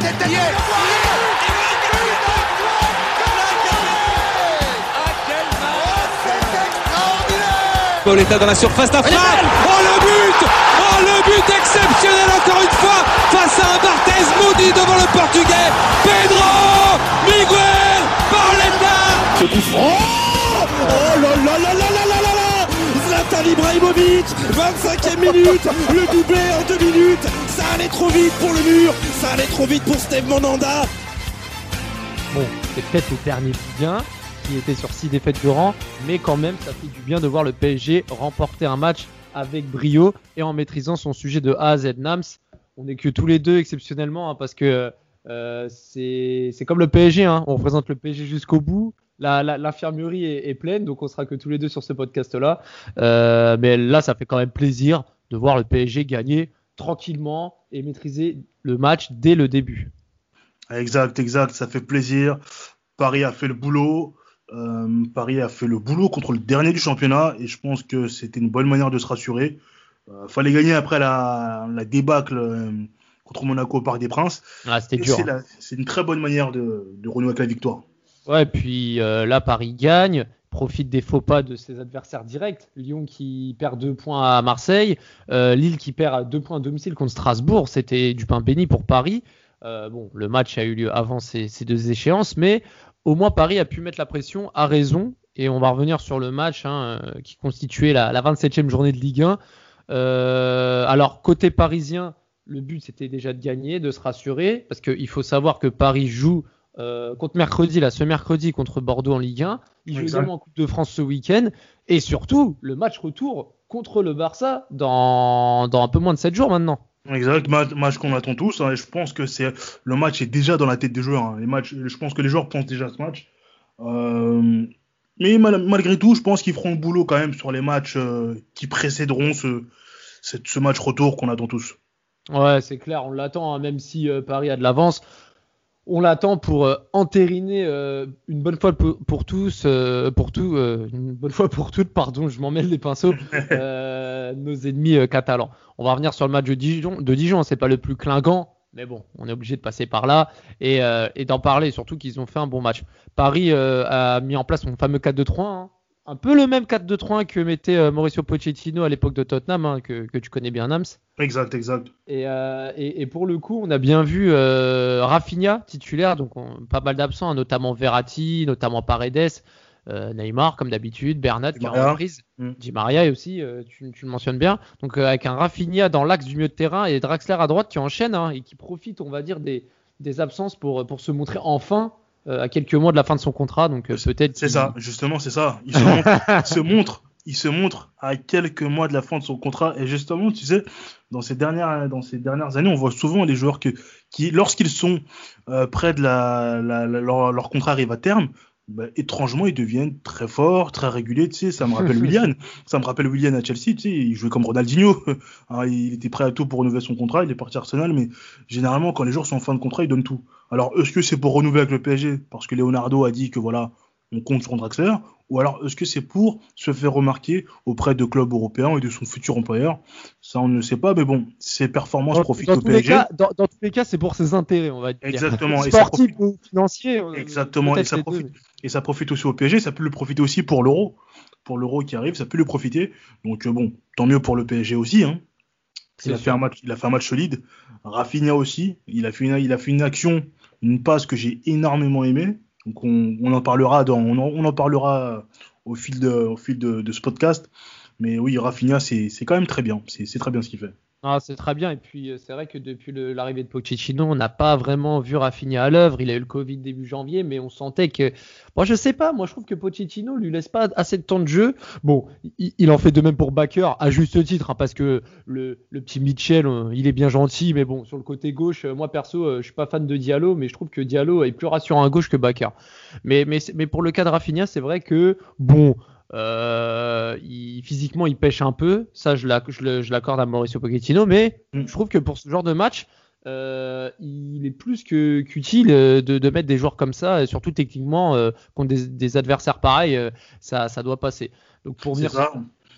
tête derrière. Pauletta dans la surface d'affaire. Oh le but Oh le but exceptionnel encore une fois face à un Barthez maudit devant le portugais. Pedro Miguel Pauletta Ce Oh là là là Zlatan Ibrahimovic 25e minute Le doublé en deux minutes Ça allait trop vite pour le mur Ça allait trop vite pour Steve Monanda Bon, c'est peut-être le dernier bien qui était sur 6 défaites de rang, mais quand même, ça fait du bien de voir le PSG remporter un match avec brio et en maîtrisant son sujet de A à Z. Nams, on est que tous les deux exceptionnellement, hein, parce que euh, c'est comme le PSG, hein, on représente le PSG jusqu'au bout. L'infirmerie est, est, pleine, donc on sera que tous les deux sur ce podcast-là. Euh, mais là, ça fait quand même plaisir de voir le PSG gagner tranquillement et maîtriser le match dès le début. Exact, exact, ça fait plaisir. Paris a fait le boulot. Euh, Paris a fait le boulot contre le dernier du championnat et je pense que c'était une bonne manière de se rassurer. Euh, fallait gagner après la, la débâcle euh, contre Monaco au Parc des Princes. Ah, c'était dur. C'est une très bonne manière de, de renouer avec la victoire. Ouais, puis euh, là, Paris gagne, profite des faux pas de ses adversaires directs. Lyon qui perd deux points à Marseille, euh, Lille qui perd deux points à domicile contre Strasbourg. C'était du pain béni pour Paris. Euh, bon, le match a eu lieu avant ces, deux échéances, mais au moins Paris a pu mettre la pression à raison. Et on va revenir sur le match hein, qui constituait la, la, 27e journée de Ligue 1. Euh, alors, côté parisien, le but c'était déjà de gagner, de se rassurer, parce qu'il faut savoir que Paris joue euh, contre mercredi, là, ce mercredi contre Bordeaux en Ligue 1. Il joue également en Coupe de France ce week-end. Et surtout, le match retour contre le Barça dans, dans un peu moins de 7 jours maintenant. Exact, match qu'on attend tous. Hein, et je pense que c'est le match est déjà dans la tête des joueurs. Hein. Les matchs, je pense que les joueurs pensent déjà à ce match. Euh, mais mal, malgré tout, je pense qu'ils feront le boulot quand même sur les matchs euh, qui précéderont ce, ce, match retour qu'on attend tous. Ouais, c'est clair, on l'attend, hein, même si euh, Paris a de l'avance. On l'attend pour euh, entériner euh, une bonne fois pour, pour tous, euh, pour tout, une bonne fois pour toutes, pardon, je m'en mêle les pinceaux, nos ennemis catalans. On va revenir sur le match de Dijon. De Dijon, c'est pas le plus clinquant, mais bon, on est obligé de passer par là et, et d'en parler, surtout qu'ils ont fait un bon match. Paris a mis en place son fameux 4-2-3. Hein, un peu le même 4-2-3 que mettait euh, Mauricio Pochettino à l'époque de Tottenham, hein, que, que, tu connais bien, Nams. Exact, exact. Et, euh, et, et, pour le coup, on a bien vu euh, Rafinha titulaire, donc on, pas mal d'absents, hein, notamment Verratti, notamment Paredes, euh, Neymar comme d'habitude, Bernat qui a reprise, mm. Di Maria aussi, tu, tu, le mentionnes bien. Donc avec un Rafinha dans l'axe du milieu de terrain et Draxler à droite qui enchaîne hein, et qui profite, on va dire, des, des absences pour, pour se montrer enfin à quelques mois de la fin de son contrat, donc euh, peut-être. C'est ça, justement, c'est ça. Il se, montre, il se montre, il se montre à quelques mois de la fin de son contrat. Et justement, tu sais, dans ces dernières, dans ces dernières années, on voit souvent les joueurs que, qui, lorsqu'ils sont euh, près de la, la, la leur, leur, contrat arrive à terme, bah, étrangement, ils deviennent très forts, très réguliers. Tu sais, ça me rappelle Willian. Ça me rappelle Willian à Chelsea. Il jouait comme Ronaldinho. Alors, il était prêt à tout pour renouveler son contrat. Il est parti à Arsenal, mais généralement, quand les joueurs sont en fin de contrat, ils donnent tout. Alors, est-ce que c'est pour renouveler avec le PSG parce que Leonardo a dit que voilà, on compte sur Draxler, ou alors est-ce que c'est pour se faire remarquer auprès de clubs européens et de son futur employeur? Ça, on ne sait pas, mais bon, ses performances dans, profitent dans au PSG. Cas, dans, dans, tous les cas, c'est pour ses intérêts, on va dire. Exactement. Sportif ou financier. Exactement. Et ça, profite, et ça profite aussi au PSG, ça peut le profiter aussi pour l'euro. Pour l'euro qui arrive, ça peut le profiter. Donc bon, tant mieux pour le PSG aussi. Hein. Il a, fait un match, il a fait un match solide. Rafinha aussi, il a fait une, il a fait une action, une passe que j'ai énormément aimé. Donc on, en parlera dans, on en, on en parlera au fil de, au fil de, de ce podcast. Mais oui, Rafinha, c'est quand même très bien. C'est très bien ce qu'il fait. Ah, c'est très bien. Et puis, c'est vrai que depuis l'arrivée de Pochettino, on n'a pas vraiment vu Rafinha à l'œuvre. Il a eu le Covid début janvier, mais on sentait que. Bon, je sais pas. Moi, je trouve que Pochettino lui laisse pas assez de temps de jeu. Bon, il, en fait de même pour Baker, à juste titre, hein, parce que le, le, petit Mitchell, il est bien gentil, mais bon, sur le côté gauche, moi perso, je suis pas fan de Diallo, mais je trouve que Diallo est plus rassurant à gauche que Baker. Mais, mais, mais pour le cas de Rafinha, c'est vrai que, bon. Euh, il, physiquement, il pêche un peu. Ça, je l'accorde à Mauricio Pochettino. Mais mm. je trouve que pour ce genre de match, euh, il est plus que qu'utile de, de, mettre des joueurs comme ça, et surtout techniquement, euh, contre des, des, adversaires pareils, euh, ça, ça doit passer. Donc pour venir. Ça.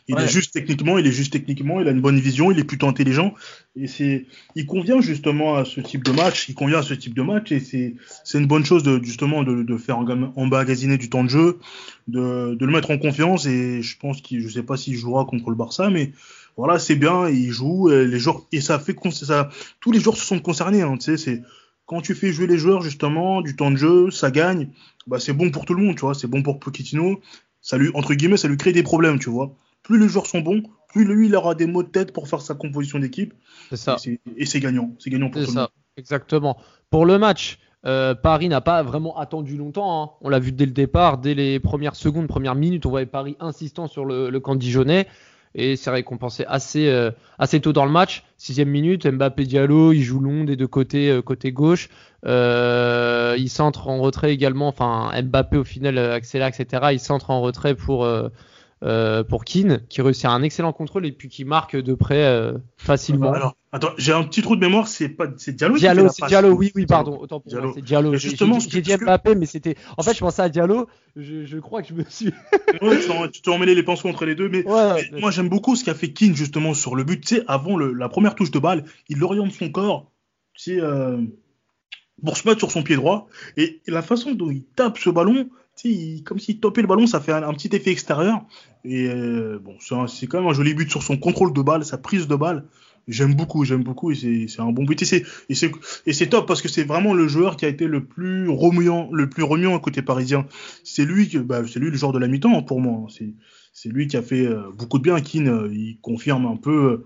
Il Ouais. est juste techniquement, il est juste techniquement, il a une bonne vision, il est plutôt intelligent. Et c'est, il convient justement à ce type de match. Il convient à ce type de match et c'est, c'est une bonne chose de justement de, de faire emmagasiner du temps de jeu, de, de le mettre en confiance. Et je pense qu'il, je sais pas s'il jouera contre le Barça, mais voilà, c'est bien. Il joue les joueurs et ça fait ça, tous les joueurs se sont concernés. Hein, tu sais, c'est quand tu fais jouer les joueurs justement du temps de jeu, ça gagne. Bah c'est bon pour tout le monde, tu vois. C'est bon pour Pochettino. Ça lui entre guillemets, ça lui crée des problèmes, tu vois. Plus les joueurs sont bons, plus lui il aura des mots de tête pour faire sa composition d'équipe. C'est ça. Et c'est- gagnant. C'est gagnant pour tout le ça, monde. exactement. Pour le match, euh, Paris n'a pas vraiment attendu longtemps. hein. On l'a vu dès le départ, dès les premières secondes, premières minutes, on voyait Paris insistant sur le, le camp dijonnais. Et c'est récompensé assez, euh, assez tôt dans le match. Sixième minute, Mbappé Diallo, il joue long des deux côtés, euh, côté gauche. Euh, il centre en retrait également. Enfin, Mbappé au final accélère, etc. Il centre en retrait pour, euh, euh, pour Keane, qui réussit un excellent contrôle et puis qui marque de près euh, facilement. Alors, attends, j'ai un petit trou de mémoire, c'est pas c'est Diallo, qui fait Diallo, la c'est passe. Diallo, oui, oui, pardon, autant pour Diallo. moi, c'est Diallo. Justement, j'ai dit Mbappé, mais c'était. En fait, je pensais à Diallo. Je, je crois que je me suis. Ouais, tu t'es emmêlé les pinceaux entre les deux, mais Ouais, Mais moi, j'aime beaucoup ce qu'a fait Keane justement sur le but. Tu sais, avant le- la première touche de balle, il oriente son corps, tu sais, euh, pour se mettre sur son pied droit. Et, la façon dont il tape ce ballon, il- comme s'il topait le ballon, ça fait un, petit effet extérieur. Et euh, bon, c'est quand même un joli but sur son contrôle de balle, sa prise de balle. J'aime beaucoup, j'aime beaucoup, et c'est un bon but. Et c'est top parce que c'est vraiment le joueur qui a été le plus remuant, le plus remuant côté parisien. C'est lui bah, lui le joueur de la mi-temps pour moi. hein. C'est lui qui a fait euh, beaucoup de bien. Keane, euh, il confirme un peu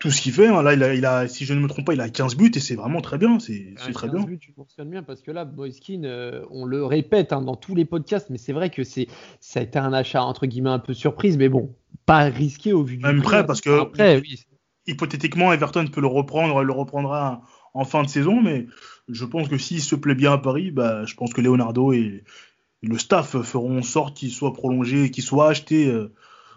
tout ce qu'il fait. hein. Là, il a, il a, si je ne me trompe pas, il a 15 buts et c'est vraiment très bien. C'est c'est très bien. Tu mentionnes bien parce que là, Moiskin, euh, on le répète hein, dans tous les podcasts, mais c'est vrai que c'est ça a été un achat entre guillemets un peu surprise, mais bon, pas risqué au vu du. Même prix, prêt, hein. parce que- Après, oui. Hypothétiquement, Everton peut le reprendre, le reprendra en fin de saison, mais je pense que s'il se plaît bien à Paris, bah, je pense que Leonardo et, et le staff feront en sorte qu'il soit prolongé, qu'il soit acheté euh,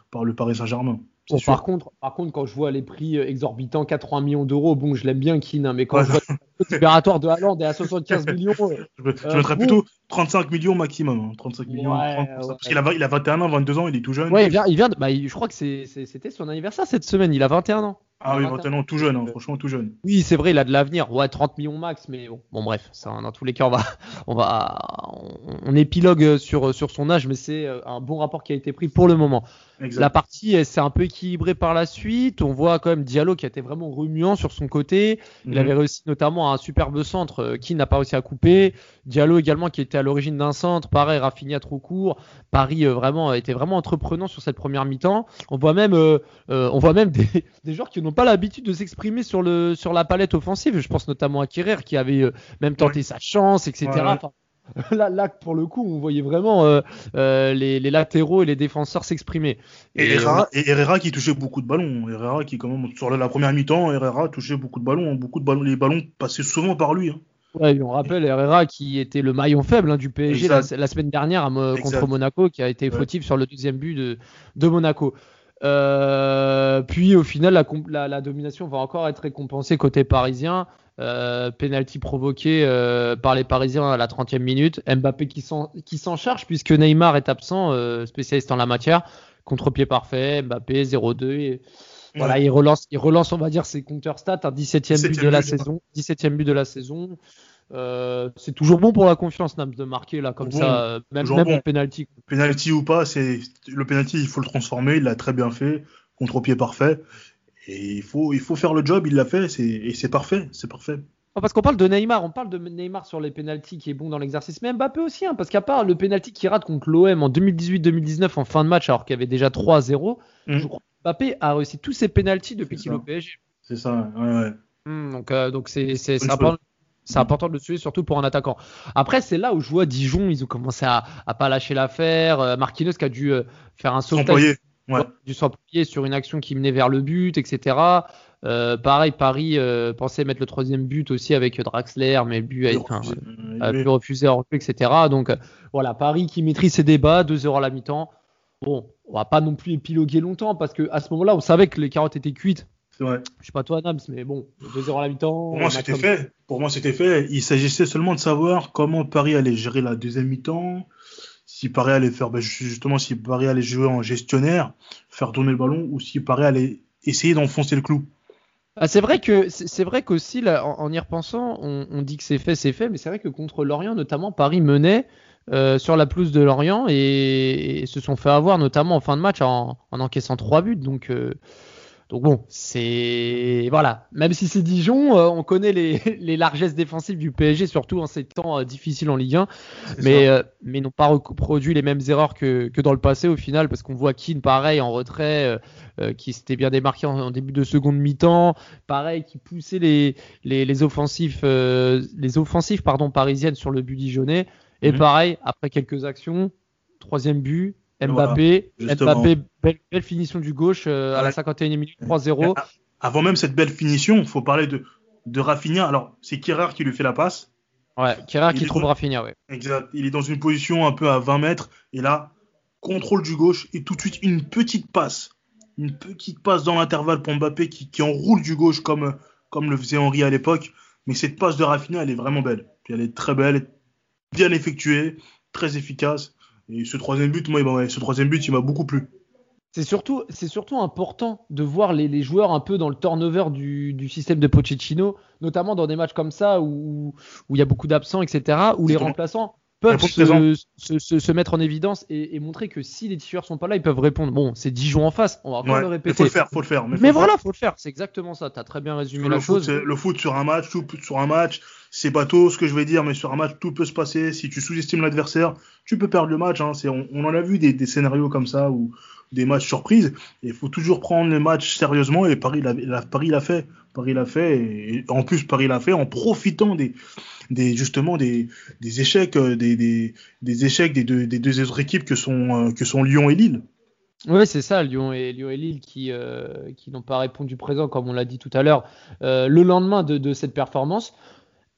par le Paris Saint-Germain. Sûr. par contre, par contre, quand je vois les prix euh, exorbitants, 80 millions d'euros, bon, je l'aime bien Keane, hein, mais quand Ouais. je vois le libératoire de Haaland est à 75 millions, euh, Je, me- je Euh, mettrais bon. plutôt 35 millions maximum. hein, 35 millions. Ouais, 30, ouais. Parce qu'il a, il a 21 ans, 22 ans, il est tout jeune. ouais, il vient, il vient de- bah, il- je crois que c'était son anniversaire cette semaine, il a 21 ans. ah oui, 21. 21 ans, tout jeune, hein, franchement tout jeune. Oui, c'est vrai, il a de l'avenir. Ouais, 30 millions max, mais bon, bon bref, ça, dans tous les cas, on va, on va, on, on épilogue sur, sur son âge, mais c'est euh, un bon rapport qui a été pris pour le moment. La partie, elle s'est un peu équilibrée par la suite. On voit quand même Diallo qui a été vraiment remuant sur son côté. Il Mhm. avait réussi notamment un superbe centre euh, qui n'a pas réussi à couper. Diallo également qui était à l'origine d'un centre. Pareil, Rafinha trop court. Paris euh, vraiment était vraiment entreprenant sur cette première mi-temps. On voit même, euh, euh, on voit même des, des joueurs qui n'ont pas l'habitude de s'exprimer sur le sur la palette offensive. Je pense notamment à Kerrer qui avait même tenté sa chance, etc. Ouais, ouais. Enfin, Là, là, pour le coup, on voyait vraiment euh, euh, les, les latéraux et les défenseurs s'exprimer. Et, Et, Herrera, et Herrera qui touchait beaucoup de ballons. Herrera qui, quand même, sur la, la première mi-temps, Herrera touchait beaucoup de ballons. Beaucoup de ballons. Les ballons passaient souvent par lui. hein. Ouais, on rappelle Herrera qui était le maillon faible hein, du PSG la, semaine dernière à contre Monaco, qui a été Ouais. fautif sur le deuxième but de, de Monaco. Euh, puis au final, la, com- la- la domination va encore être récompensée côté parisien. Euh, penalty provoqué euh, par les Parisiens à la 30e minute. Mbappé qui s'en charge puisque Neymar est absent, euh, spécialiste en la matière. Contre-pied parfait, Mbappé 0-2. et Voilà, Ouais. il relance, il relance, on va dire, ses compteurs stats. Un 17e but 17e de la but, saison. 17e but de la saison. Euh, c'est toujours bon pour la confiance, Nams, de marquer là comme Bon, ça, euh, même, même bon. en penalty. Penalty ou pas, c'est le penalty, il faut le transformer. Il l'a très bien fait. Contre-pied parfait. Et il faut, il faut faire le job. Il l'a fait. c'est- Et c'est parfait. C'est parfait. Oh, parce qu'on parle de Neymar, on parle de Neymar sur les pénalties qui est bon dans l'exercice, mais Mbappé aussi, hein, parce qu'à part le penalty qu'il rate contre l'OM en 2018-2019 en fin de match, alors qu'il y avait déjà 3-0, Mm. je crois que Mbappé a réussi tous ses pénalties depuis qu'il est ça. au PSG. C'est ça. Ouais, ouais. Donc, euh, donc c'est c'est- important, c'est important de le suivre, surtout pour un attaquant. Après, c'est là où je vois Dijon, ils ont commencé à, à pas lâcher l'affaire. Euh, Marquinhos qui a dû euh, faire un sauvetage. Ouais. dû s'employer sur une action qui menait vers le but, etc. Euh, pareil, Paris euh, pensait mettre le troisième but aussi avec Draxler, mais le but a, enfin, refuse. a pu refuser hors jeu, etc. Donc voilà, Paris qui maîtrise ses débats, 2-0 à la mi-temps. Bon, on va pas non plus épiloguer longtemps parce que à ce moment-là, on savait que les carottes étaient cuites. C'est vrai. Je sais pas toi, Nams, mais bon, 2-0 à la mi-temps. Pour on moi, c'était comme- fait. Pour moi, c'était fait. Il s'agissait seulement de savoir comment Paris allait gérer la deuxième mi-temps. si Paris allait faire, ben, justement, si Paris allait jouer en gestionnaire, faire tourner le ballon, ou si Paris allait essayer d'enfoncer le clou. Ah, c'est vrai que c'est vrai qu'aussi là, en, y repensant, on, dit que c'est fait, c'est fait, mais c'est vrai que contre Lorient, notamment, Paris menait euh, sur la pelouse de Lorient et, se sont fait avoir, notamment en fin de match, en, encaissant trois buts. Donc euh, donc bon, c'est voilà. Même si c'est Dijon, euh, on connaît les, largesses défensives du PSG, surtout en ces temps euh, difficiles en Ligue 1, mais euh, mais n'ont pas reproduit les mêmes erreurs que, dans le passé au final, parce qu'on voit Keane pareil en retrait, qui s'était bien démarqué en, début de seconde mi-temps, pareil qui poussait les les, offensifs les offensifs pardon parisiennes sur le but dijonnais, et mhm. pareil après quelques actions, troisième but, Mbappé, Mbappé belle, finition du gauche euh, à la 51e minute, 3-0. Avant même cette belle finition, il faut parler de, de Rafinha. Alors, c'est Kerrer qui lui fait la passe. Ouais, Kerrer qui trouve Rafinha, ouais. Exact. Il est dans une position un peu à 20 mètres. Et là, contrôle du gauche et tout de suite une petite passe. Une petite passe dans l'intervalle pour Mbappé qui, qui, enroule du gauche comme, comme le faisait Henri à l'époque. Mais cette passe de Rafinha, elle est vraiment belle. Puis elle est très belle, bien effectuée, très efficace. Et ce troisième but, moi, ce troisième but, il m'a beaucoup plu. C'est surtout, c'est surtout important de voir les, joueurs un peu dans le turnover du, du, système de Pochettino, notamment dans des matchs comme ça où il y a beaucoup d'absents, etc., où les remplaçants peuvent se, mettre en évidence et, montrer que si les titulaires sont pas là, ils peuvent répondre. Bon, c'est Dijon en face, on va encore le répéter. Il faut le faire, faut le faire. Mais, voilà, faut le faire. C'est exactement ça. Tu as très bien résumé la chose. le foot sur un match, tout sur un match, c'est bateau ce que je vais dire, mais sur un match, tout peut se passer. Si tu sous-estimes l'adversaire, tu peux perdre le match. Hein. On, on, en a vu des, scénarios comme ça ou des matchs surprises. Il faut toujours prendre les matchs sérieusement et Paris l'a fait. Paris l'a fait et, en plus Paris l'a fait en profitant des, des justement des, échecs euh, des, échecs des deux, des deux autres équipes que sont euh, Lyon et Lille. Oui, c'est ça, Lyon et, Lyon et Lille qui, euh, qui n'ont pas répondu présent, comme on l'a dit tout à l'heure, le lendemain de, de, cette performance.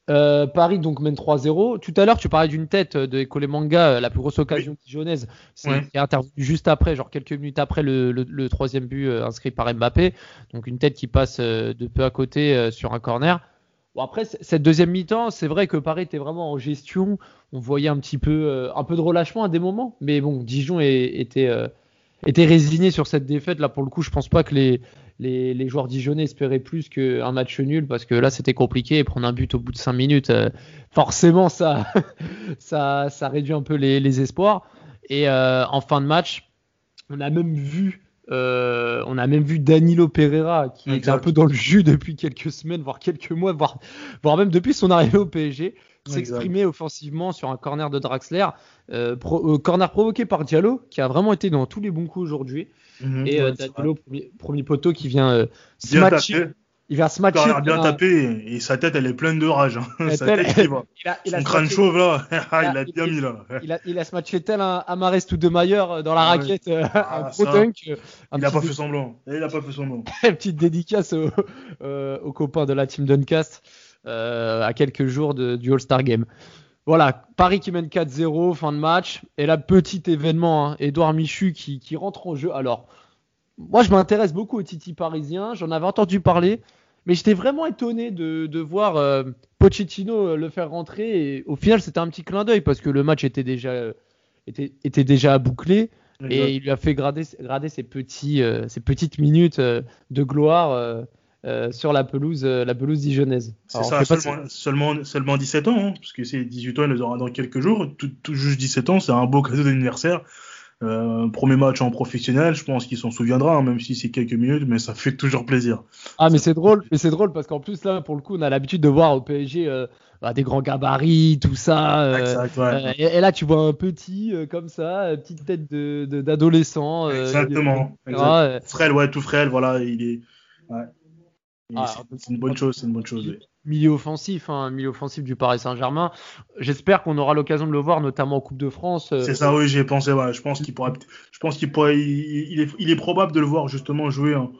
Paris donc mène 3-0. Tout à l'heure, tu parlais d'une tête de Ekole Manga, la plus grosse occasion dijonnaise, qui est intervenue juste après, genre quelques minutes après le, le, troisième but inscrit par Mbappé. Donc une tête qui passe de peu à côté sur un corner. Bon, après, cette deuxième mi-temps, c'est vrai que Paris était vraiment en gestion. On voyait un petit peu, euh, un peu de relâchement à des moments. Mais bon, Dijon était, euh, était résigné sur cette défaite. Là, pour le coup, je pense pas que les, les, joueurs dijonnais espéraient plus qu'un match nul parce que là, c'était compliqué. Et prendre un but au bout de 5 minutes, euh, forcément, ça, ça, ça réduit un peu les, les espoirs. Et en fin de match, on a même vu euh, on a même vu Danilo Pereira qui est un peu dans le jus depuis quelques semaines, voire quelques mois, voire, voire même depuis son arrivée au PSG, s'exprimer offensivement sur un corner de Draxler, euh, euh, corner provoqué par Diallo qui a vraiment été dans tous les bons coups aujourd'hui. Mhm, et Danilo, premier, poteau qui vient se matcher, il va se matcher. Il a bien tapé et sa tête elle est pleine de rage. Hein. sa tête qui va. Il a, il Son crâne chauve là, il a bien mis là. Il a, il a se matché tel un Amarest de Mayer dans la raquette, euh, ah, un pro il a pas fait semblant. Il a pas fait semblant. Petite dédicace euh, aux, copains de la team Duncast euh, à quelques jours de, du All-Star Game. Voilà, Paris qui mène 4-0, fin de match. Et là, petit événement, hein, Edouard Michu qui, qui rentre en jeu. Alors, moi, je m'intéresse beaucoup au Titi parisien. J'en avais entendu parler, mais j'étais vraiment étonné de, voir euh, Pochettino euh, le faire rentrer. Et au final, c'était un petit clin d'œil parce que le match était déjà, euh, était, était déjà bouclé. Et il lui a fait grader, grader ses, petits, ses petites minutes de gloire sur la pelouse, la pelouse dijonnaise. C'est ça, seulement, seulement, seulement, 17 ans, hein, parce que c'est 18 ans, il les aura dans quelques jours. Tout, tout juste 17 ans, c'est un beau cadeau d'anniversaire. Euh, premier match en professionnel, je pense qu'il s'en souviendra, hein, même si c'est quelques minutes, mais ça fait toujours plaisir. Ah, mais c'est drôle, mais c'est drôle parce qu'en plus là, pour le coup, on a l'habitude de voir au PSG euh, bah, des grands gabarits, tout ça. Euh, et, là, tu vois un petit comme ça, petite tête de d'adolescent. Exactement. Frêle, ouais, tout frêle, voilà, il est. Ah, c'est une bonne chose, c'est une bonne chose milieu offensif, hein, milieu offensif du Paris Saint-Germain. J'espère qu'on aura l'occasion de le voir, notamment en Coupe de France. Euh, c'est ça, oui, j'ai pensé. je pense qu'il pourrait, je pense qu'il pourrait, il, est, il, est, probable de le voir justement jouer en,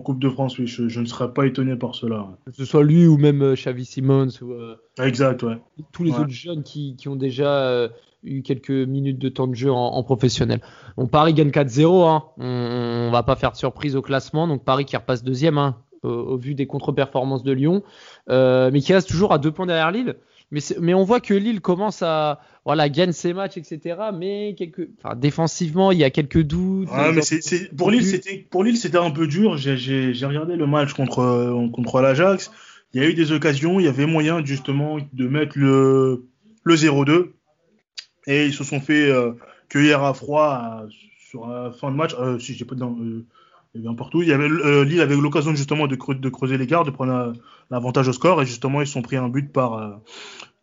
Coupe de France. Oui, je, ne serais pas étonné par cela. Que ce soit lui ou même euh, Xavi Simons ou euh, exact, ouais. tous les autres jeunes qui, qui ont déjà eu quelques minutes de temps de jeu en, professionnel. Bon, Paris gagne 4-0. Hein. On, ne va pas faire de surprise au classement. Donc Paris qui repasse deuxième. Hein au, vu des contre-performances de Lyon, euh, mais qui reste toujours à deux points derrière Lille. mais, mais on voit que Lille commence à voilà gagne ses matchs, etc. Mais quelque, enfin, défensivement, il y a quelques doutes. Ouais, mais c'est, pour Lille, c'était pour Lille, c'était un peu dur. J'ai, regardé le match contre contre l'Ajax. Il y a eu des occasions, il y avait moyen justement de mettre le le 0-2 et ils se sont fait euh, cueillir à froid euh, sur la fin de match. Euh, si j'ai pas dans y avait partout. Il y avait, Lille avait l'occasion justement de, de, creuser les gardes, de prendre l'avantage au score, et justement ils sont pris un but par,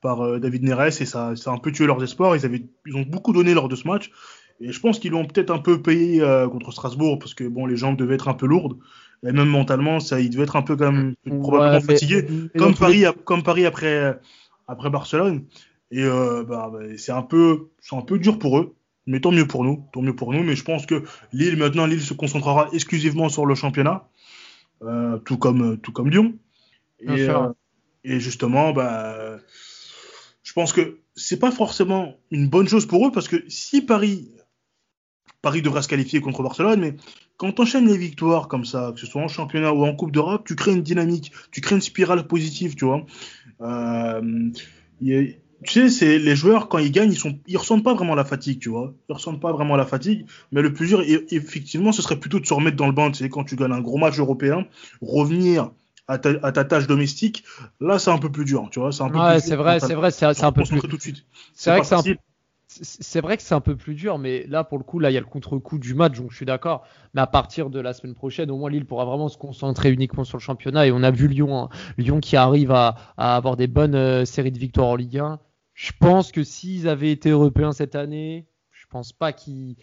par David Neres, et ça, ça a un peu tué leurs espoirs. Ils, avaient, ils ont beaucoup donné lors de ce match, et je pense qu'ils l'ont peut-être un peu payé contre Strasbourg, parce que bon, les jambes devaient être un peu lourdes, et même mentalement, ça, ils devaient être un peu quand même probablement fatigués, comme, Paris, comme Paris après, après Barcelone. Et euh, bah, bah, c'est un peu, un peu dur pour eux. Mais tant mieux pour nous, tant mieux pour nous. Mais je pense que Lille maintenant, Lille se concentrera exclusivement sur le championnat, euh, tout comme tout comme Lyon. Et, euh, et justement, bah, je pense que c'est pas forcément une bonne chose pour eux parce que si Paris, Paris devrait se qualifier contre Barcelone, mais quand tu enchaînes les victoires comme ça, que ce soit en championnat ou en Coupe d'Europe, tu crées une dynamique, tu crées une spirale positive, tu vois. Euh, tu sais, c'est les joueurs quand ils gagnent, ils sont, ils ressentent pas vraiment la fatigue, tu vois. Ils ressentent pas vraiment la fatigue. Mais le plus dur, effectivement, ce serait plutôt de se remettre dans le banc. Tu sais, quand tu gagnes un gros match européen, revenir à ta, à ta tâche domestique, là, c'est un peu plus dur, tu vois. C'est un peu ouais, c'est vrai, c'est vrai, c'est un peu plus. Tout de suite. C'est vrai que c'est un c'est vrai que c'est un peu plus dur, mais là, pour le coup, là, il y a le contre-coup du match, donc je suis d'accord. Mais à partir de la semaine prochaine, au moins, Lille pourra vraiment se concentrer uniquement sur le championnat. Et on a vu Lyon, hein. Lyon qui arrive à, à avoir des bonnes euh, séries de victoires en Ligue 1. Je pense que s'ils avaient été européens cette année, je pense pas qu'ils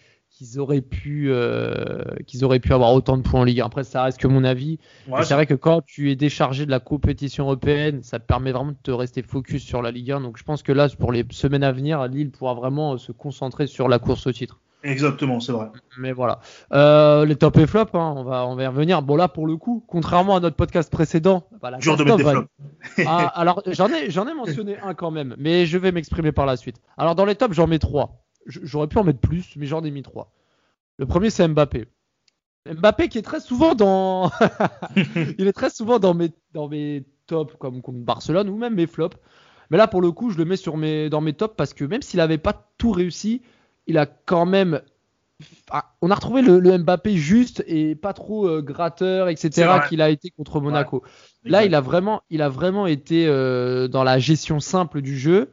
auraient pu euh, qu'ils auraient pu avoir autant de points en Ligue. Après, ça reste que mon avis. c'est vrai que quand tu es déchargé de la compétition européenne, ça te permet vraiment de te rester focus sur la Ligue 1. Donc, je pense que là, pour les semaines à venir, Lille pourra vraiment se concentrer sur la course au titre. Exactement, c'est vrai. Mais voilà. Euh, les top et flop, hein, on, va, on va y revenir. Bon, là, pour le coup, contrairement à notre podcast précédent, bah, de des flops. Ah, alors, j'en ai, j'en ai mentionné un quand même, mais je vais m'exprimer par la suite. Alors, dans les tops, j'en mets trois. J'aurais pu en mettre plus, mais j'en ai mis trois. Le premier, c'est Mbappé. Mbappé qui est très souvent dans. Il est très souvent dans mes, dans mes tops, comme, comme Barcelone, ou même mes flops. Mais là, pour le coup, je le mets sur mes, dans mes tops parce que même s'il n'avait pas tout réussi, il a quand même. on a retrouvé le, Mbappé juste et pas trop euh, gratteur, etc. qu'il a été contre Monaco. Là, il a vraiment, il a vraiment été euh, dans la gestion simple du jeu,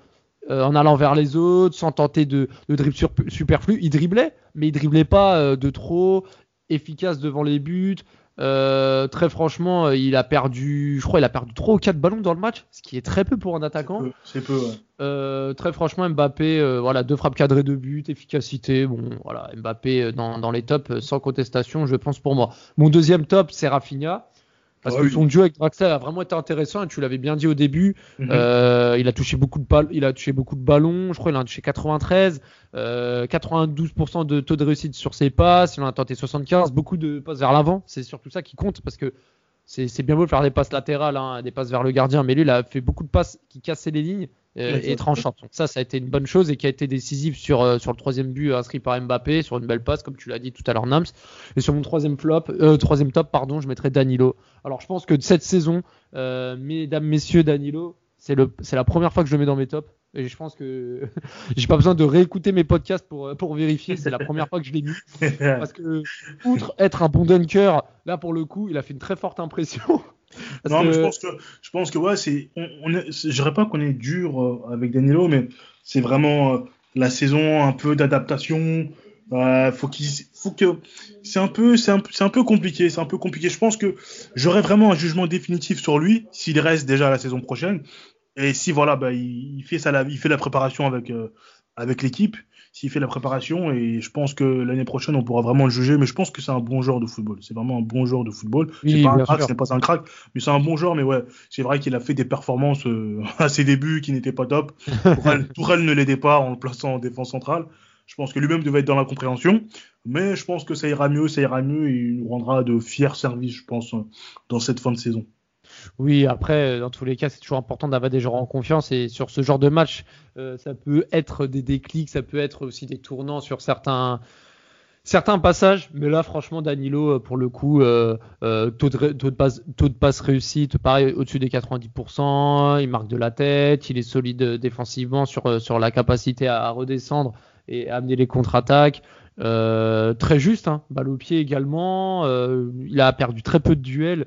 euh, en allant vers les autres, sans tenter de, de dribble superflu. Il driblait, mais il driblait pas de trop, efficace devant les buts. Euh, très franchement, euh, il a perdu, je crois, il a perdu 3 ou 4 ballons dans le match, ce qui est très peu pour un attaquant. C'est peu, ouais. euh, très franchement, Mbappé, euh, voilà, deux frappes cadrées de but, efficacité. Bon, voilà, Mbappé dans, dans les tops, sans contestation, je pense pour moi. Mon deuxième top, c'est Rafinha. Parce que son duo avec Draxler a vraiment été intéressant et tu l'avais bien dit au début. Mhm. euh, il a touché beaucoup de ballons, il a touché beaucoup de ballons. Je crois qu'il a touché 93, euh, 92% de taux de réussite sur ses passes. Il en a tenté 75, beaucoup de passes vers l'avant. C'est surtout ça qui compte parce que c'est bien beau de faire des passes latérales, hein, des passes vers le gardien, mais lui il a fait beaucoup de passes qui cassaient les lignes euh, et. Donc ça, ça a été une bonne chose et qui a été décisif sur, euh, sur le troisième but inscrit par Mbappé, sur une belle passe, comme tu l'as dit tout à l'heure, Nams. Et sur mon troisième flop, euh, troisième top, pardon, je mettrai Danilo. Alors je pense que de cette saison, mesdames, messieurs, Danilo, c'est la première fois que je le mets dans mes tops. Et je pense que j'ai pas besoin de réécouter mes podcasts pour, pour vérifier. C'est la première fois que je l'ai mis. Parce que, outre être un bon dunker, là pour le coup, il a fait une très forte impression non, mais je pense que, je pense que ouais, c'est, on, on je dirais pas qu'on est dur euh, avec Danilo, mais c'est vraiment euh, la saison un peu d'adaptation. Euh, faut qu'il, faut que, c'est un peu, c'est un, c'est un peu compliqué, c'est un peu compliqué. Je pense que j'aurais vraiment un jugement définitif sur lui s'il reste déjà la saison prochaine. Et si voilà, bah, il, il fait ça, il fait la préparation avec, euh, avec l'équipe s'il fait la préparation et je pense que l'année prochaine on pourra vraiment le juger mais je pense que c'est un bon joueur de football. C'est vraiment un bon joueur de football. C'est pas un crack c'est pas un crack mais c'est un bon joueur mais ouais c'est vrai qu'il a fait des performances euh, à ses débuts qui n'étaient pas top. Tourelle, ne l'aidait pas en le plaçant en défense centrale. Je pense que lui-même devait être dans la compréhension mais je pense que ça ira mieux ça ira mieux et il nous rendra de fiers services je pense dans cette fin de saison oui, après, dans tous les cas, c'est toujours important d'avoir des joueurs en confiance. Et sur ce genre de match, euh, ça peut être des déclics, ça peut être aussi des tournants sur certains, certains passages, mais là, franchement, Danilo, euh, pour le coup, euh, euh, taux, de, taux, passe, taux réussite, pareil, au-dessus des 90%, il marque de la tête, il est solide défensivement sur, sur la capacité à, redescendre et amener les contre-attaques. très juste, hein, balle au pied également. il a perdu très peu de duels.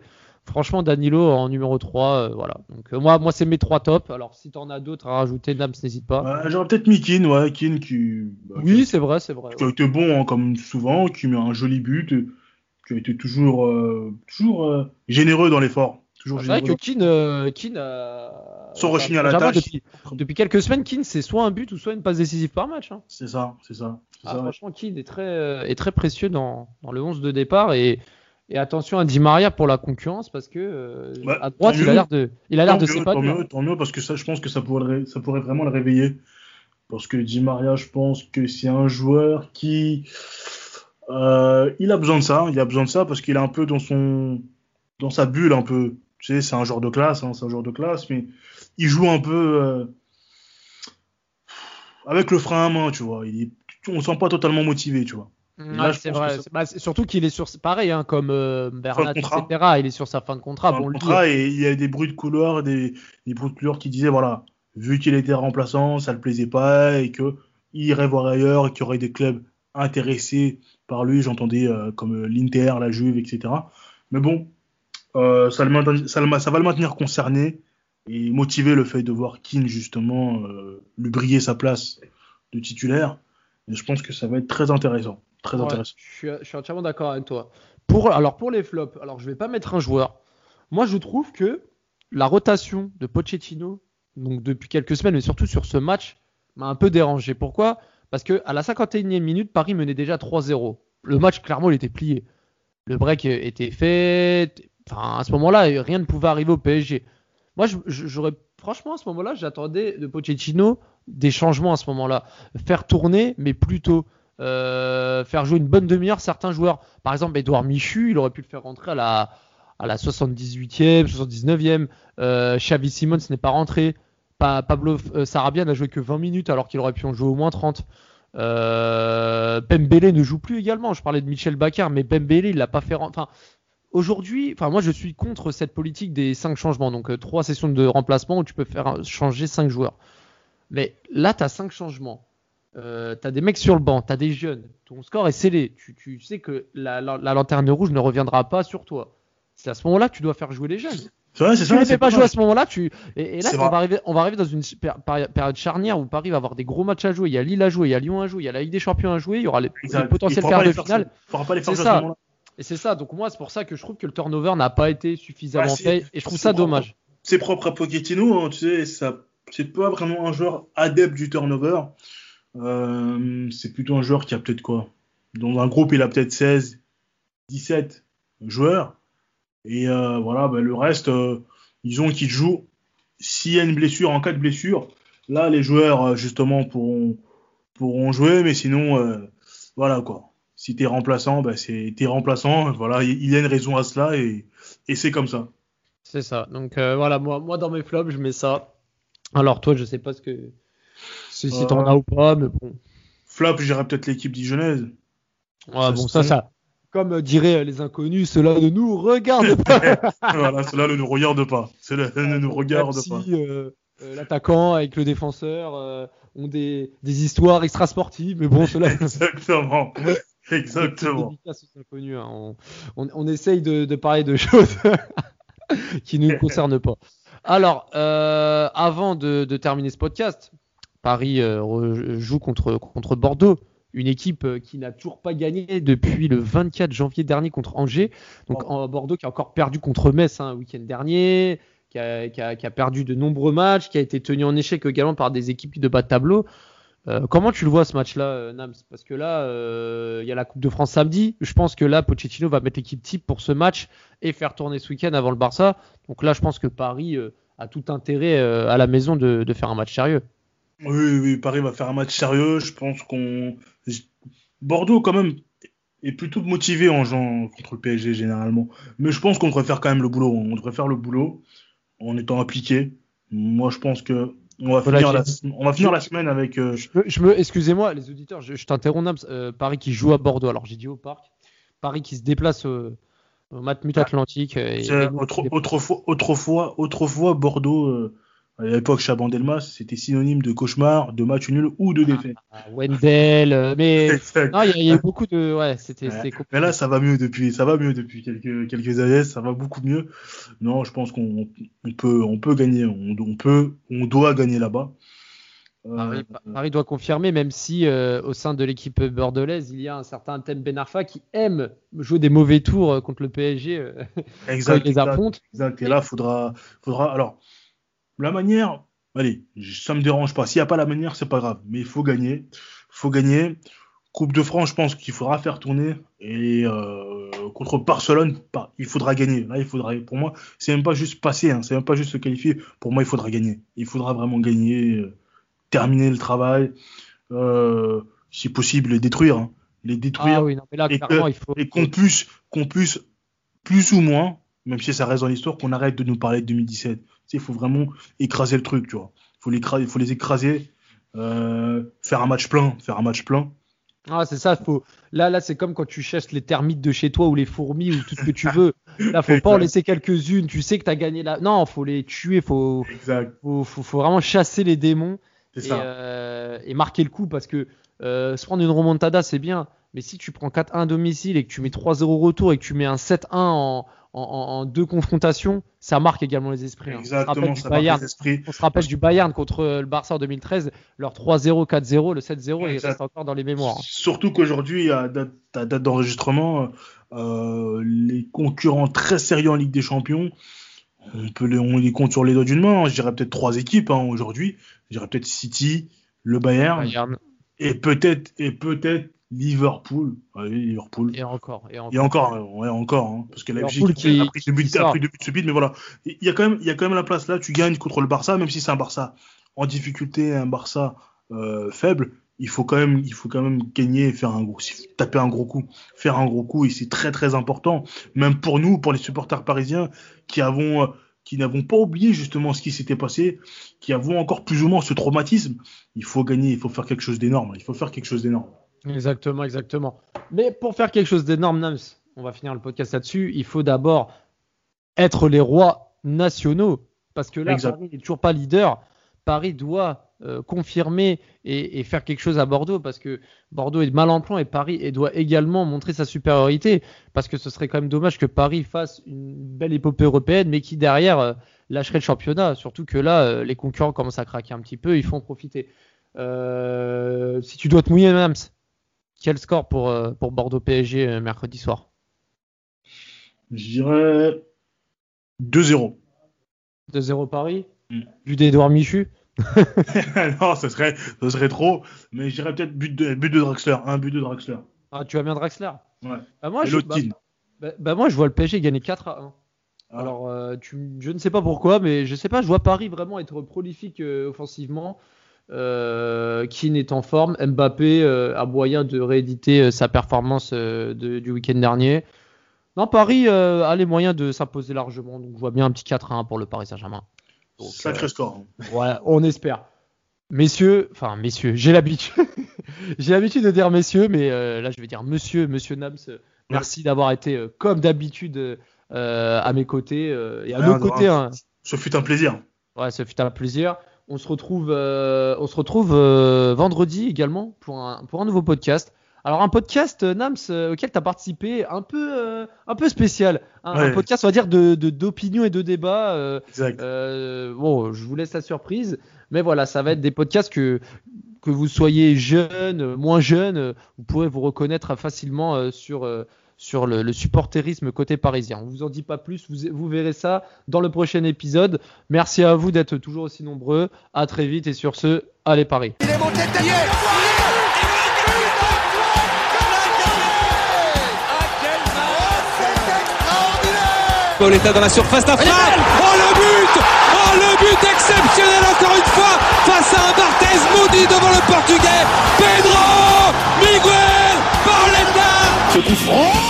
Franchement, Danilo en numéro 3, euh, voilà. Donc euh, moi, moi c'est mes trois tops. Alors si tu en as d'autres à rajouter, Nams, n'hésite pas. J'aurais peut-être mis Keane, ouais, Keane qui. Bah, oui, c'est vrai, c'est vrai. Qui a été bon, hein, comme souvent, qui met un joli but, qui a été toujours, euh, toujours généreux dans l'effort. C'est vrai que Keane, Keane a. Sans rechigner à la tâche. Depuis, quelques semaines, Keane, c'est soit un but ou soit une passe décisive par match. Hein. C'est ça, c'est ça. Ah, franchement, Keane est très, est très précieux dans, dans le 11 de départ et et attention à Di Maria pour la concurrence parce que euh, bah, à droite il a l'air de, il a l'air de s'épanouir. Tant mieux, tant mieux parce que ça, je pense que ça pourrait, ça pourrait vraiment le réveiller. Parce que Di Maria, je pense que c'est un joueur qui, euh, il a besoin de ça. Il a besoin de ça parce qu'il est un peu dans son, dans sa bulle un peu. Tu sais, c'est un joueur de classe, hein, c'est un joueur de classe, mais il joue un peu euh, avec le frein à main, tu vois. Il on sent pas totalement motivé, tu vois c'est vrai. Bah, surtout qu'il est sur pareil, hein, comme euh, Bernat, etc. Il est sur sa fin de contrat. Bon, contrat et il y a des bruits de couloir, des, des bruits de couloir qui disaient voilà, vu qu'il était remplaçant, ça le plaisait pas et que il irait voir ailleurs et qu'il y aurait des clubs intéressés par lui. J'entendais euh, comme l'Inter, la Juve, etc. Mais bon, euh, ça, le, ça, le, ça, va le maintenir concerné et motiver le fait de voir Keane justement lui briller sa place de titulaire. Et je pense que ça va être très intéressant. Très intéressant. Je suis, entièrement d'accord avec toi. Pour, alors pour les flops, alors je vais pas mettre un joueur. Moi, je trouve que la rotation de Pochettino, donc depuis quelques semaines, mais surtout sur ce match, m'a un peu dérangé. Pourquoi? Parce que à la 51e minute, Paris menait déjà 3-0. Le match, clairement, il était plié. Le break était fait. Enfin, à ce moment-là, rien ne pouvait arriver au PSG. Moi, j'aurais franchement, à ce moment-là, j'attendais de Pochettino des changements à ce moment-là. Faire tourner, mais plutôt euh, faire jouer une bonne demi-heure certains joueurs. Par exemple, Edouard Michu, il aurait pu le faire rentrer à la, à la 78e, 79e. Euh, Xavi Simons n'est pas rentré. Pablo euh, Sarabia n'a joué que 20 minutes alors qu'il aurait pu en jouer au moins 30. Euh, Pembele ne joue plus également. Je parlais de Michel Baccar, mais Pembele, il l'a pas fait rentrer. Enfin, aujourd'hui, enfin, moi, je suis contre cette politique des 5 changements. Donc, 3 sessions de remplacement où tu peux faire changer 5 joueurs. Mais là, tu as 5 changements. Euh, t'as des mecs sur le banc, t'as des jeunes, ton score est scellé. Tu, sais que la, lanterne rouge ne reviendra pas sur toi. C'est à ce moment-là que tu dois faire jouer les jeunes. Vrai. Tu ne fais pas jouer à ce moment-là, tu et, là on va, arriver, on va arriver dans une période charnière où Paris va avoir des gros matchs à jouer. Il y a Lille à jouer, il y a Lyon à jouer, il y a la Ligue des Champions à jouer, il y aura les, potentiels quarts de finale. C'est ça. Et c'est ça. Donc moi, c'est pour ça que je trouve que le turnover n'a pas été suffisamment fait et je trouve ça dommage. C'est propre à Pochettino, hein, tu sais, ça, c'est pas vraiment un joueur adepte du turnover. Euh, c'est plutôt un joueur qui a peut-être quoi? Dans un groupe, il a peut-être 16, 17 joueurs. Et euh, voilà, bah, le reste, euh, ils ont qui jouent. S'il y a une blessure, en cas de blessure, là, les joueurs, justement, pourront, pourront jouer. Mais sinon, voilà quoi. Si t'es remplaçant, bah, c'est t'es remplaçant. Voilà, il y a une raison à cela et, et c'est comme ça. C'est ça. Donc voilà, moi, moi dans mes flops, je mets ça. Alors toi, je sais pas ce que si, si t'en as ou pas, mais bon. Flop, j'irais peut-être l'équipe dijonnaise. Ouais, bon, ça, ça. Comme diraient les inconnus, cela ne nous regarde pas. voilà, cela ne nous regarde pas. Cela ne nous regarde pas. Euh, euh, l'attaquant avec le défenseur euh, ont des, des, histoires extrasportives, mais bon, cela. Exactement. Exactement. Inconnus, hein. on, on, on, essaye de, de parler de choses qui ne nous concernent pas. Alors, avant de, de, terminer ce podcast, Paris euh, joue contre, contre Bordeaux, une équipe euh, qui n'a toujours pas gagné depuis le 24 janvier dernier contre Angers. Donc en Bordeaux qui a encore perdu contre Metz un hein, week-end dernier, qui a, perdu de nombreux matchs, qui a été tenu en échec également par des équipes de bas de tableau. Euh, comment tu le vois ce match-là, Nams? Parce que là, il y a la Coupe de France samedi. Je pense que là, Pochettino va mettre l'équipe type pour ce match et faire tourner ce week-end avant le Barça. Donc là, je pense que Paris a tout intérêt à la maison de faire un match sérieux. Oui, oui, Paris va faire un match sérieux. Je pense qu'on. Bordeaux, quand même, est plutôt motivé en jouant contre le PSG généralement. Mais je pense qu'on devrait faire quand même le boulot. On devrait faire le boulot en étant appliqué. Moi, je pense que On va, finir la, on va finir la semaine avec. Euh, je me, excusez-moi, les auditeurs, je, t'interromps, euh, Paris qui joue à Bordeaux. Alors j'ai dit au parc. Paris qui se déplace au, Matmut Atlantique. autrefois, autrefois, autrefois, Bordeaux à l'époque, Chabandelmas, c'était synonyme de cauchemar, de match nul ou de défaite. Ah, Wendell, euh, mais il y, a beaucoup de, ouais, c'était. Mais là, ça va mieux depuis, ça va mieux depuis quelques quelques années, ça va beaucoup mieux. Non, je pense qu'on peut, on peut gagner, on, peut, on doit gagner là-bas. Euh, Paris, doit confirmer, même si euh, au sein de l'équipe bordelaise, il y a un certain Thème Benarfa qui aime jouer des mauvais tours contre le PSG exact, quand il les affronte. Exact. Et là, faudra, faudra. Alors, la manière, allez, ça me dérange pas. S'il n'y a pas la manière, c'est pas grave. Mais il faut gagner. Il faut gagner. Coupe de France, je pense qu'il faudra faire tourner. Et euh, contre Barcelone, il faudra gagner. Là, il faudra. Pour moi, c'est même pas juste passer. Hein, c'est même pas juste se qualifier. Pour moi, il faudra gagner. Il faudra vraiment gagner, euh, terminer le travail. Euh, si possible, les détruire. Hein. Les détruire. et qu'on puisse, qu'on puisse plus ou moins, même si ça reste dans l'histoire, qu'on arrête de nous parler de 2017 il faut vraiment écraser le truc, tu vois. Faut il faut les écraser, euh, faire un match plein, faire un match plein. Ah, c'est ça, faut. Là, là, c'est comme quand tu chasses les termites de chez toi ou les fourmis ou tout ce que tu veux. Là, faut pas en laisser quelques-unes. Tu sais que tu as gagné là. Non, faut les tuer. Faut, faut, faut, vraiment chasser les démons et, euh, et, marquer le coup parce que euh, se prendre une remontada, c'est bien. Mais si tu prends 4-1 domicile et que tu mets 3-0 retour et que tu mets un 7-1 en, en, deux confrontations, ça marque également les esprits. Hein. Exactement, ça marque les esprits. On se rappelle du Bayern contre le Barça en 2013, leur 3-0, 4-0, le 7-0, il reste encore dans les mémoires. Hein. Surtout qu'aujourd'hui, à date, date d'enregistrement, euh, les concurrents très sérieux en Ligue des Champions, on, peut les, on les compte sur les doigts d'une main. Hein. Je dirais peut-être trois équipes aujourd'hui. Je dirais peut-être City, le Bayern, Bayern. et peut-être et Liverpool. Liverpool. Et encore. Et encore, et encore, ouais, encore hein, parce que qui, a pris deux buts, buts mais voilà. Il y, a quand même, il y a quand même la place là, tu gagnes contre le Barça, même si c'est un Barça en difficulté, un Barça euh, faible, il faut quand même, il faut quand même gagner et faire un gros, taper un gros coup, faire un gros coup, et c'est très très important, même pour nous, pour les supporters parisiens qui avons, qui n'avons pas oublié justement ce qui s'était passé, qui avons encore plus ou moins ce traumatisme. Il faut gagner, il faut faire quelque chose d'énorme, il faut faire quelque chose d'énorme. Exactement, exactement. Mais pour faire quelque chose d'énorme, Nams, on va finir le podcast là-dessus, il faut d'abord être les rois nationaux. Parce que là, Paris n'est toujours pas leader. Paris doit euh, confirmer et, faire quelque chose à Bordeaux parce que Bordeaux est mal en plan et Paris doit également montrer sa supériorité parce que ce serait quand même dommage que Paris fasse une belle épopée européenne mais qui derrière euh, lâcherait le championnat. Surtout que là, euh, les concurrents commencent à craquer un petit peu, il faut en profiter. si tu dois te mouiller, Nams, quel score pour, euh, pour Bordeaux PSG euh, mercredi soir? Je dirais 2-0. 2-0 Paris? Mm. Vu d'Edouard Michu? Non, ce serait, ce serait trop. Mais je dirais peut-être but de, but de Draxler. Un but de Draxler. Ah, tu as bien Draxler? Ouais. Bah, moi, je, bah, bah, bah, moi, je vois le PSG gagner 4 à 1. Ah. Alors, euh, tu, je ne sais pas pourquoi, mais je sais pas, je vois Paris vraiment être prolifique offensivement. Euh, qui est en forme. Mbappé euh, a moyen de rééditer euh, sa performance du week-end dernier. Non, Paris a les moyens de s'imposer largement. Donc, je vois bien un petit 4-1 pour le Paris Saint-Germain. Sacré score. Ouais, on espère. Messieurs, enfin, messieurs, j'ai l'habitude. j'ai l'habitude de dire messieurs, mais là, je vais dire monsieur, monsieur Nams. Merci d'avoir été, comme d'habitude, à mes côtés et à nos côtés. Hein. Ce fut un plaisir. Ouais, ce fut un plaisir. On se retrouve, euh, on se retrouve euh, vendredi également pour un, pour un nouveau podcast. Alors un podcast euh, Nams auquel tu as participé un peu un peu spécial, un, podcast on va dire de d'opinion et de débat. exact. bon, je vous laisse la surprise, mais voilà, ça va être des podcasts que que vous soyez jeune, moins jeune, vous pourrez vous reconnaître facilement sur sur le, supporterisme côté parisien. On vous en dit pas plus, vous, verrez ça dans le prochain épisode. Merci à vous d'être toujours aussi nombreux. À très vite et sur ce, allez Paris. Il est monté Pauletta dans la surface d'affaire. Oh le but Oh le but exceptionnel encore une fois face à un Barthez maudit devant le portugais. Pedro Miguel Pauletta.